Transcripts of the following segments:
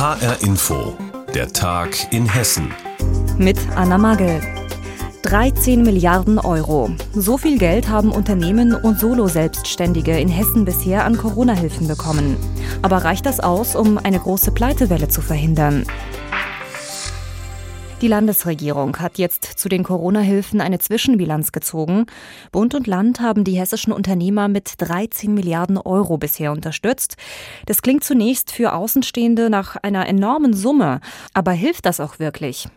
HR Info, der Tag in Hessen. Mit Anna Magel. 13 Milliarden Euro. So viel Geld haben Unternehmen und Solo-Selbstständige in Hessen bisher an Corona-Hilfen bekommen. Aber reicht das aus, um eine große Pleitewelle zu verhindern? Die Landesregierung hat jetzt zu den Corona-Hilfen eine Zwischenbilanz gezogen. Bund und Land haben die hessischen Unternehmer mit 13 Milliarden Euro bisher unterstützt. Das klingt zunächst für Außenstehende nach einer enormen Summe. Aber hilft das auch wirklich?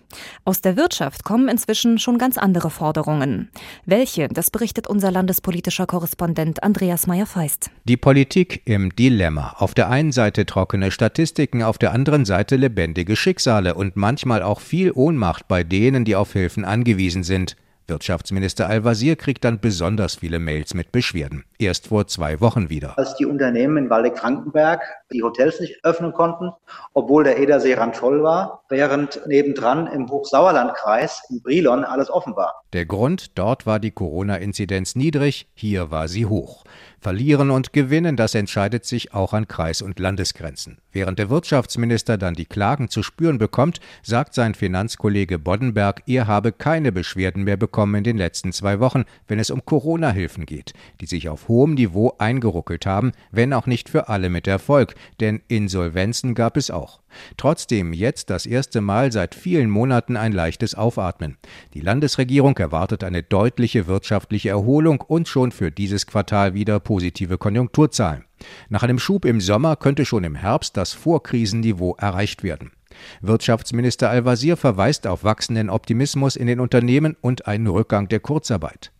Aus der Wirtschaft kommen inzwischen schon ganz andere Forderungen. Welche? Das berichtet unser landespolitischer Korrespondent Andreas Meyer-Feist. Die Politik im Dilemma. Auf der einen Seite trockene Statistiken, auf der anderen Seite lebendige Schicksale und manchmal auch viel Ohnmacht bei denen, die auf Hilfen angewiesen sind. Wirtschaftsminister Al-Wazir kriegt dann besonders viele Mails mit Beschwerden. Erst vor zwei Wochen wieder. Als die Unternehmen in Waldeck-Frankenberg die Hotels nicht öffnen konnten, obwohl der Edersee randvoll war, während nebendran im Hochsauerlandkreis in Brilon alles offen war. Der Grund, dort war die Corona-Inzidenz niedrig, hier war sie hoch. Verlieren und gewinnen, das entscheidet sich auch an Kreis- und Landesgrenzen. Während der Wirtschaftsminister dann die Klagen zu spüren bekommt, sagt sein Finanzkollege Boddenberg, er habe keine Beschwerden mehr bekommen in den letzten zwei Wochen, wenn es um Corona-Hilfen geht, die sich auf hohem Niveau eingeruckelt haben, wenn auch nicht für alle mit Erfolg, denn Insolvenzen gab es auch. Trotzdem jetzt das erste Mal seit vielen Monaten ein leichtes Aufatmen. Die Landesregierung erwartet eine deutliche wirtschaftliche Erholung und schon für dieses Quartal wieder positive Konjunkturzahlen. Nach einem Schub im Sommer könnte schon im Herbst das Vorkrisenniveau erreicht werden. Wirtschaftsminister Al-Wazir verweist auf wachsenden Optimismus in den Unternehmen und einen Rückgang der Kurzarbeit.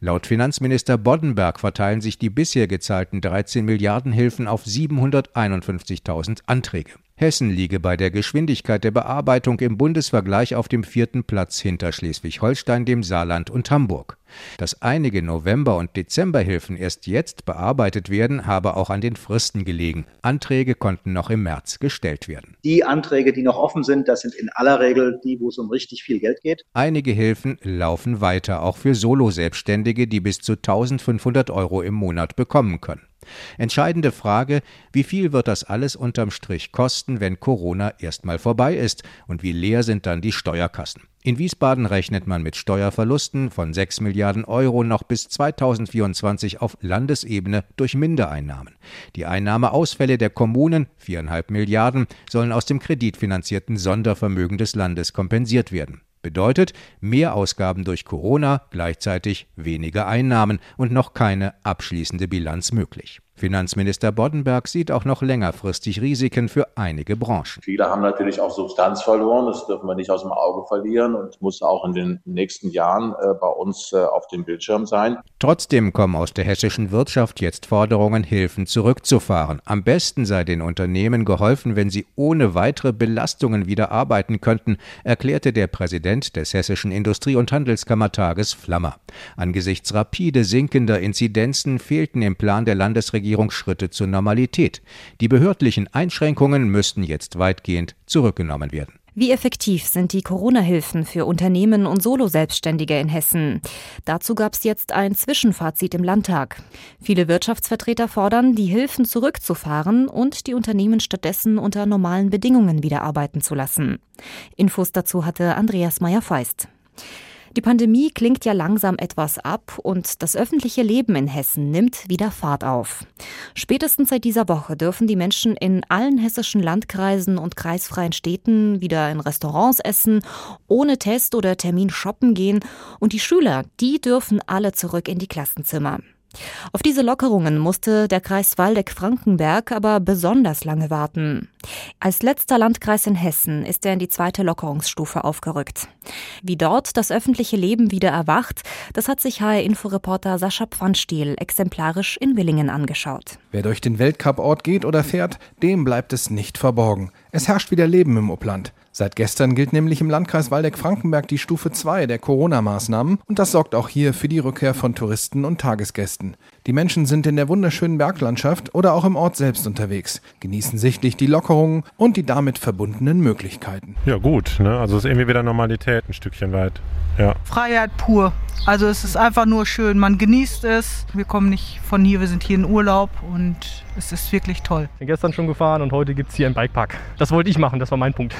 Laut Finanzminister Boddenberg verteilen sich die bisher gezahlten 13 Milliarden Hilfen auf 751.000 Anträge. Hessen liege bei der Geschwindigkeit der Bearbeitung im Bundesvergleich auf dem vierten Platz hinter Schleswig-Holstein, dem Saarland und Hamburg. Dass einige November- und Dezemberhilfen erst jetzt bearbeitet werden, habe auch an den Fristen gelegen. Anträge konnten noch im März gestellt werden. Die Anträge, die noch offen sind, das sind in aller Regel die, wo es um richtig viel Geld geht. Einige Hilfen laufen weiter, auch für Solo-Selbstständige, die bis zu 1500 Euro im Monat bekommen können. Entscheidende Frage, wie viel wird das alles unterm Strich kosten, wenn Corona erstmal vorbei ist und wie leer sind dann die Steuerkassen? In Wiesbaden rechnet man mit Steuerverlusten von 6 Milliarden Euro noch bis 2024 auf Landesebene durch Mindereinnahmen. Die Einnahmeausfälle der Kommunen, 4,5 Milliarden, sollen aus dem kreditfinanzierten Sondervermögen des Landes kompensiert werden. Bedeutet mehr Ausgaben durch Corona, gleichzeitig weniger Einnahmen und noch keine abschließende Bilanz möglich. Finanzminister Boddenberg sieht auch noch längerfristig Risiken für einige Branchen. Viele haben natürlich auch Substanz verloren, das dürfen wir nicht aus dem Auge verlieren und muss auch in den nächsten Jahren äh, bei uns äh, auf dem Bildschirm sein. Trotzdem kommen aus der hessischen Wirtschaft jetzt Forderungen, Hilfen zurückzufahren. Am besten sei den Unternehmen geholfen, wenn sie ohne weitere Belastungen wieder arbeiten könnten, erklärte der Präsident des Hessischen Industrie- und Handelskammertages Flammer. Angesichts rapide sinkender Inzidenzen fehlten im Plan der Landesregierung Regierung Schritte zur Normalität. Die behördlichen Einschränkungen müssten jetzt weitgehend zurückgenommen werden. Wie effektiv sind die Corona-Hilfen für Unternehmen und Solo-Selbstständige in Hessen? Dazu gab es jetzt ein Zwischenfazit im Landtag. Viele Wirtschaftsvertreter fordern, die Hilfen zurückzufahren und die Unternehmen stattdessen unter normalen Bedingungen wieder arbeiten zu lassen. Infos dazu hatte Andreas Meyer-Feist. Die Pandemie klingt ja langsam etwas ab und das öffentliche Leben in Hessen nimmt wieder Fahrt auf. Spätestens seit dieser Woche dürfen die Menschen in allen hessischen Landkreisen und kreisfreien Städten wieder in Restaurants essen, ohne Test oder Termin shoppen gehen und die Schüler, die dürfen alle zurück in die Klassenzimmer. Auf diese Lockerungen musste der Kreis Waldeck-Frankenberg aber besonders lange warten. Als letzter Landkreis in Hessen ist er in die zweite Lockerungsstufe aufgerückt. Wie dort das öffentliche Leben wieder erwacht, das hat sich HR-Inforeporter Sascha Pfannstiel exemplarisch in Willingen angeschaut. Wer durch den Weltcup-Ort geht oder fährt, dem bleibt es nicht verborgen. Es herrscht wieder Leben im Upland. Seit gestern gilt nämlich im Landkreis Waldeck-Frankenberg die Stufe 2 der Corona-Maßnahmen und das sorgt auch hier für die Rückkehr von Touristen und Tagesgästen. Die Menschen sind in der wunderschönen Berglandschaft oder auch im Ort selbst unterwegs, genießen sichtlich die Lockerungen und die damit verbundenen Möglichkeiten. Ja gut, ne? also es ist irgendwie wieder Normalität ein Stückchen weit. Ja. Freiheit pur. Also es ist einfach nur schön, man genießt es. Wir kommen nicht von hier, wir sind hier in Urlaub und es ist wirklich toll. Ich bin gestern schon gefahren und heute gibt es hier einen Bikepark. Das wollte ich machen, das war mein Punkt.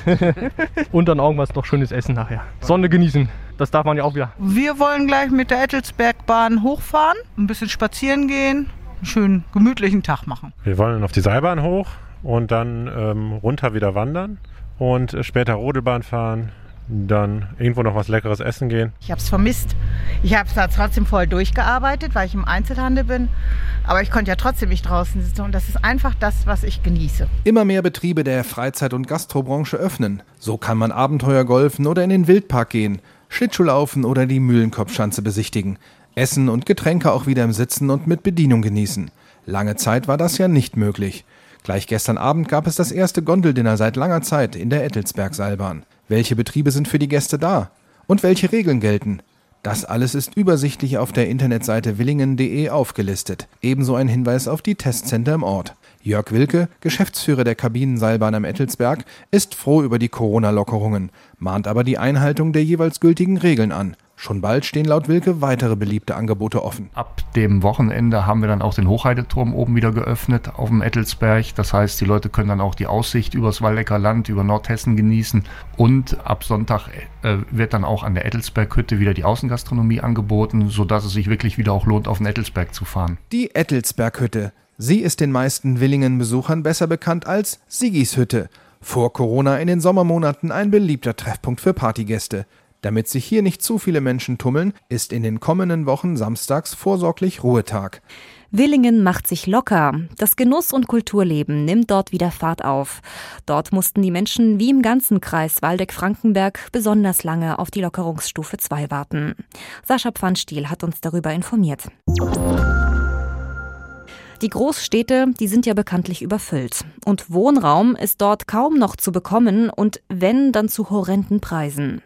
und dann irgendwas noch schönes Essen nachher. Sonne genießen, das darf man ja auch wieder. Wir wollen gleich mit der Ettelsbergbahn hochfahren, ein bisschen spazieren gehen, einen schönen gemütlichen Tag machen. Wir wollen auf die Seilbahn hoch und dann ähm, runter wieder wandern und äh, später Rodelbahn fahren dann irgendwo noch was Leckeres essen gehen. Ich habe es vermisst. Ich habe da trotzdem voll durchgearbeitet, weil ich im Einzelhandel bin. Aber ich konnte ja trotzdem nicht draußen sitzen und das ist einfach das, was ich genieße. Immer mehr Betriebe der Freizeit- und Gastrobranche öffnen. So kann man Abenteuer golfen oder in den Wildpark gehen, Schlittschuhlaufen oder die Mühlenkopfschanze besichtigen, Essen und Getränke auch wieder im Sitzen und mit Bedienung genießen. Lange Zeit war das ja nicht möglich. Gleich gestern Abend gab es das erste Gondeldinner seit langer Zeit in der Ettelsberg-Seilbahn. Welche Betriebe sind für die Gäste da? Und welche Regeln gelten? Das alles ist übersichtlich auf der Internetseite willingen.de aufgelistet. Ebenso ein Hinweis auf die Testcenter im Ort. Jörg Wilke, Geschäftsführer der Kabinenseilbahn am Ettelsberg, ist froh über die Corona-Lockerungen, mahnt aber die Einhaltung der jeweils gültigen Regeln an. Schon bald stehen laut Wilke weitere beliebte Angebote offen. Ab dem Wochenende haben wir dann auch den Hochheideturm oben wieder geöffnet auf dem Ettelsberg. Das heißt, die Leute können dann auch die Aussicht übers Waldecker Land, über Nordhessen genießen. Und ab Sonntag äh, wird dann auch an der Ettelsberghütte wieder die Außengastronomie angeboten, sodass es sich wirklich wieder auch lohnt, auf den Ettelsberg zu fahren. Die Ettelsberghütte. Sie ist den meisten Willingen-Besuchern besser bekannt als Sigis Hütte. Vor Corona in den Sommermonaten ein beliebter Treffpunkt für Partygäste. Damit sich hier nicht zu viele Menschen tummeln, ist in den kommenden Wochen samstags vorsorglich Ruhetag. Willingen macht sich locker. Das Genuss- und Kulturleben nimmt dort wieder Fahrt auf. Dort mussten die Menschen wie im ganzen Kreis Waldeck-Frankenberg besonders lange auf die Lockerungsstufe 2 warten. Sascha Pfannstiel hat uns darüber informiert. Die Großstädte, die sind ja bekanntlich überfüllt. Und Wohnraum ist dort kaum noch zu bekommen und wenn, dann zu horrenden Preisen.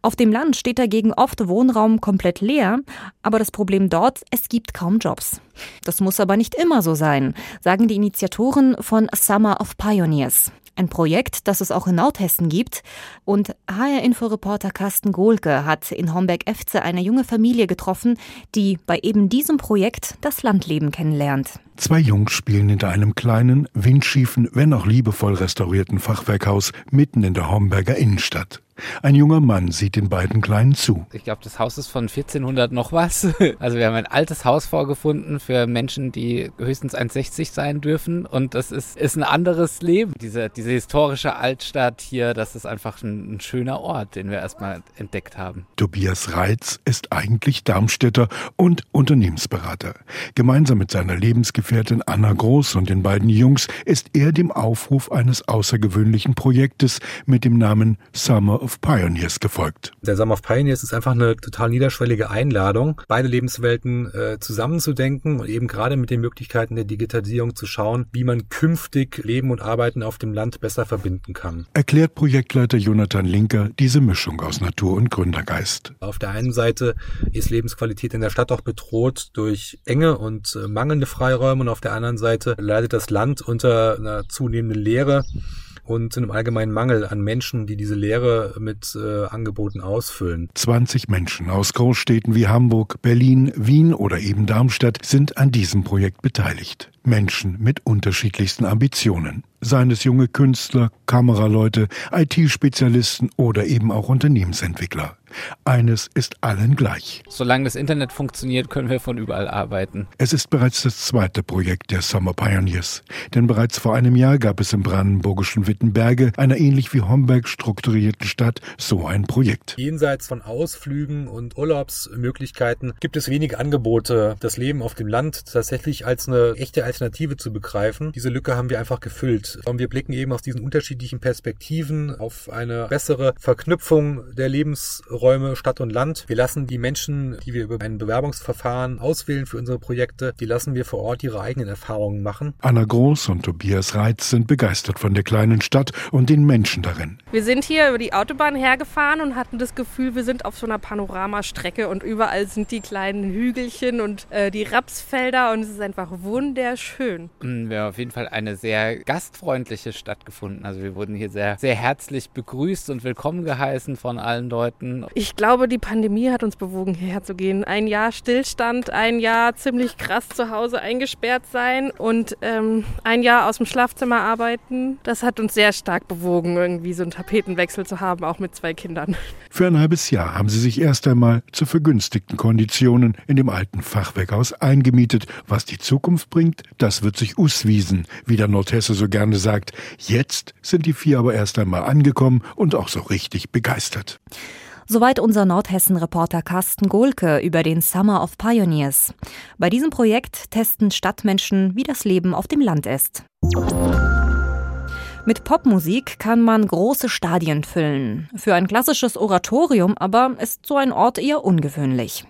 Auf dem Land steht dagegen oft Wohnraum komplett leer, aber das Problem dort, es gibt kaum Jobs. Das muss aber nicht immer so sein, sagen die Initiatoren von Summer of Pioneers. Ein Projekt, das es auch in Nordhessen gibt. Und HR-Inforeporter Carsten Gohlke hat in Homberg-Efze eine junge Familie getroffen, die bei eben diesem Projekt das Landleben kennenlernt. Zwei Jungs spielen hinter einem kleinen, windschiefen, wenn auch liebevoll restaurierten Fachwerkhaus mitten in der Homberger Innenstadt. Ein junger Mann sieht den beiden Kleinen zu. Ich glaube, das Haus ist von 1400 noch was. Also wir haben ein altes Haus vorgefunden für Menschen, die höchstens 1,60 sein dürfen. Und das ist, ist ein anderes Leben. Diese, diese historische Altstadt hier, das ist einfach ein, ein schöner Ort, den wir erstmal entdeckt haben. Tobias Reitz ist eigentlich Darmstädter und Unternehmensberater. Gemeinsam mit seiner Lebensgefährtin Anna Groß und den beiden Jungs ist er dem Aufruf eines außergewöhnlichen Projektes mit dem Namen Summer of Pioneers gefolgt. Der Summer of Pioneers ist einfach eine total niederschwellige Einladung, beide Lebenswelten äh, zusammenzudenken und eben gerade mit den Möglichkeiten der Digitalisierung zu schauen, wie man künftig Leben und Arbeiten auf dem Land besser verbinden kann. Erklärt Projektleiter Jonathan Linker diese Mischung aus Natur und Gründergeist. Auf der einen Seite ist Lebensqualität in der Stadt auch bedroht durch enge und äh, mangelnde Freiräume und auf der anderen Seite leidet das Land unter einer zunehmenden Leere und einem allgemeinen Mangel an Menschen, die diese Lehre mit äh, Angeboten ausfüllen. 20 Menschen aus Großstädten wie Hamburg, Berlin, Wien oder eben Darmstadt sind an diesem Projekt beteiligt. Menschen mit unterschiedlichsten Ambitionen. Seien es junge Künstler, Kameraleute, IT-Spezialisten oder eben auch Unternehmensentwickler. Eines ist allen gleich. Solange das Internet funktioniert, können wir von überall arbeiten. Es ist bereits das zweite Projekt der Summer Pioneers. Denn bereits vor einem Jahr gab es im brandenburgischen Wittenberge, einer ähnlich wie Homberg strukturierten Stadt, so ein Projekt. Jenseits von Ausflügen und Urlaubsmöglichkeiten gibt es wenige Angebote, das Leben auf dem Land tatsächlich als eine echte Alternative zu begreifen. Diese Lücke haben wir einfach gefüllt. Und wir blicken eben aus diesen unterschiedlichen Perspektiven auf eine bessere Verknüpfung der Lebensräume Stadt und Land. Wir lassen die Menschen, die wir über ein Bewerbungsverfahren auswählen für unsere Projekte, die lassen wir vor Ort ihre eigenen Erfahrungen machen. Anna Groß und Tobias Reitz sind begeistert von der kleinen Stadt und den Menschen darin. Wir sind hier über die Autobahn hergefahren und hatten das Gefühl, wir sind auf so einer Panoramastrecke und überall sind die kleinen Hügelchen und äh, die Rapsfelder und es ist einfach wunderschön. Mm, wir haben auf jeden Fall eine sehr gastfreundliche Stadt gefunden. Also wir wurden hier sehr, sehr herzlich begrüßt und willkommen geheißen von allen Leuten. Ich glaube, die Pandemie hat uns bewogen, hierher zu gehen. Ein Jahr Stillstand, ein Jahr ziemlich krass zu Hause eingesperrt sein und ähm, ein Jahr aus dem Schlafzimmer arbeiten. Das hat uns sehr stark bewogen, irgendwie so einen Tapetenwechsel zu haben, auch mit zwei Kindern. Für ein halbes Jahr haben sie sich erst einmal zu vergünstigten Konditionen in dem alten Fachwerkhaus eingemietet. Was die Zukunft bringt, das wird sich uswiesen, wie der Nordhesse so gerne sagt. Jetzt sind die vier aber erst einmal angekommen und auch so richtig begeistert. Soweit unser Nordhessen-Reporter Carsten Gohlke über den Summer of Pioneers. Bei diesem Projekt testen Stadtmenschen, wie das Leben auf dem Land ist. Mit Popmusik kann man große Stadien füllen. Für ein klassisches Oratorium aber ist so ein Ort eher ungewöhnlich.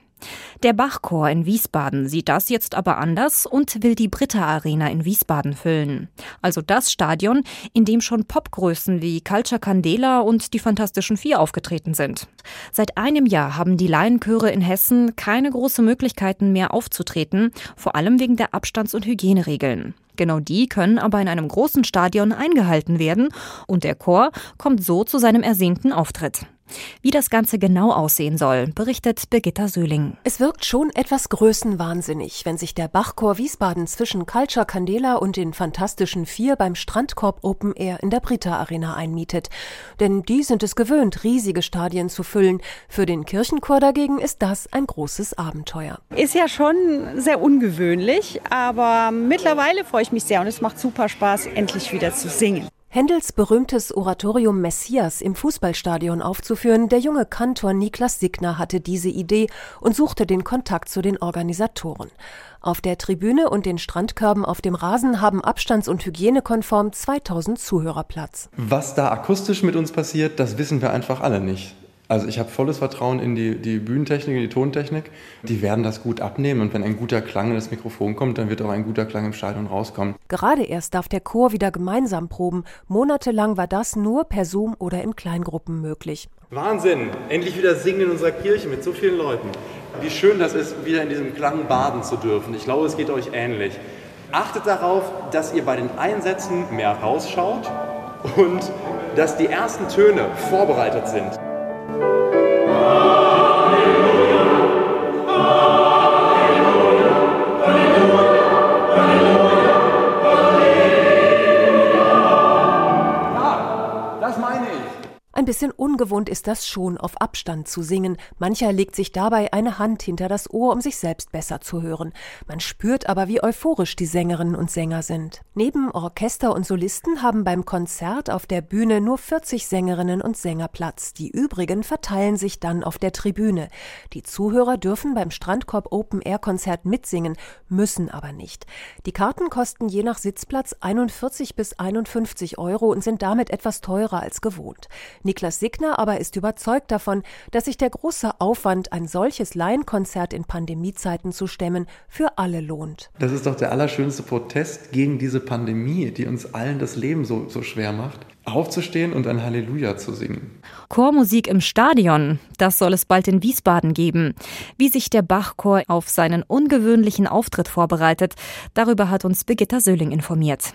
Der Bachchor in Wiesbaden sieht das jetzt aber anders und will die Britta Arena in Wiesbaden füllen. Also das Stadion, in dem schon Popgrößen wie Culture Candela und die Fantastischen Vier aufgetreten sind. Seit einem Jahr haben die Laienchöre in Hessen keine große Möglichkeiten mehr aufzutreten, vor allem wegen der Abstands- und Hygieneregeln. Genau die können aber in einem großen Stadion eingehalten werden und der Chor kommt so zu seinem ersehnten Auftritt. Wie das Ganze genau aussehen soll, berichtet Birgitta Söhling. Es wirkt schon etwas größenwahnsinnig, wenn sich der Bachchor Wiesbaden zwischen Culture Candela und den Fantastischen Vier beim Strandkorb Open Air in der Brita Arena einmietet. Denn die sind es gewöhnt, riesige Stadien zu füllen. Für den Kirchenchor dagegen ist das ein großes Abenteuer. Ist ja schon sehr ungewöhnlich, aber mittlerweile freue ich mich sehr und es macht super Spaß, endlich wieder zu singen. Händels berühmtes Oratorium Messias im Fußballstadion aufzuführen, der junge Kantor Niklas Signer hatte diese Idee und suchte den Kontakt zu den Organisatoren. Auf der Tribüne und den Strandkörben auf dem Rasen haben abstands- und hygienekonform 2000 Zuhörer Platz. Was da akustisch mit uns passiert, das wissen wir einfach alle nicht. Also ich habe volles Vertrauen in die, die Bühnentechnik, in die Tontechnik. Die werden das gut abnehmen und wenn ein guter Klang in das Mikrofon kommt, dann wird auch ein guter Klang im Stadion rauskommen. Gerade erst darf der Chor wieder gemeinsam proben. Monatelang war das nur per Zoom oder in Kleingruppen möglich. Wahnsinn! Endlich wieder singen in unserer Kirche mit so vielen Leuten. Wie schön das ist, wieder in diesem Klang baden zu dürfen. Ich glaube, es geht euch ähnlich. Achtet darauf, dass ihr bei den Einsätzen mehr rausschaut und dass die ersten Töne vorbereitet sind. Ungewohnt ist das schon, auf Abstand zu singen. Mancher legt sich dabei eine Hand hinter das Ohr, um sich selbst besser zu hören. Man spürt aber, wie euphorisch die Sängerinnen und Sänger sind. Neben Orchester und Solisten haben beim Konzert auf der Bühne nur 40 Sängerinnen und Sänger Platz. Die übrigen verteilen sich dann auf der Tribüne. Die Zuhörer dürfen beim Strandkorb Open Air Konzert mitsingen, müssen aber nicht. Die Karten kosten je nach Sitzplatz 41 bis 51 Euro und sind damit etwas teurer als gewohnt. Niklas Signer aber ist überzeugt davon, dass sich der große Aufwand, ein solches Laienkonzert in Pandemiezeiten zu stemmen, für alle lohnt. Das ist doch der allerschönste Protest gegen diese Pandemie, die uns allen das Leben so, so schwer macht. Aufzustehen und ein Halleluja zu singen. Chormusik im Stadion, das soll es bald in Wiesbaden geben. Wie sich der Bachchor auf seinen ungewöhnlichen Auftritt vorbereitet, darüber hat uns Birgitta Söhling informiert.